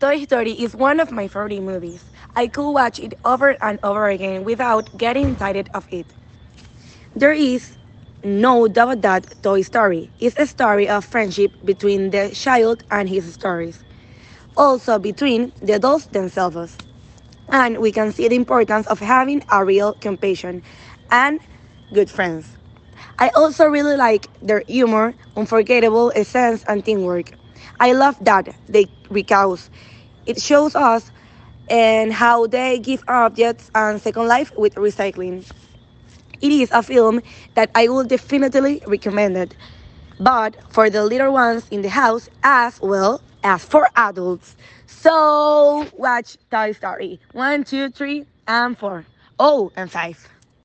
Toy Story is one of my favorite movies. I could watch it over and over again without getting tired of it. There is no doubt that Toy Story is a story of friendship between the child and his stories, also between the adults themselves. And we can see the importance of having a real compassion and good friends. I also really like their humor, unforgettable essence, and teamwork. I love that they recount. It shows us and how they give objects and second life with recycling. It is a film that I would definitely recommend it, but for the little ones in the house as well as for adults. So watch Toy Story 1, 2, 3, and 4. Oh, and 5.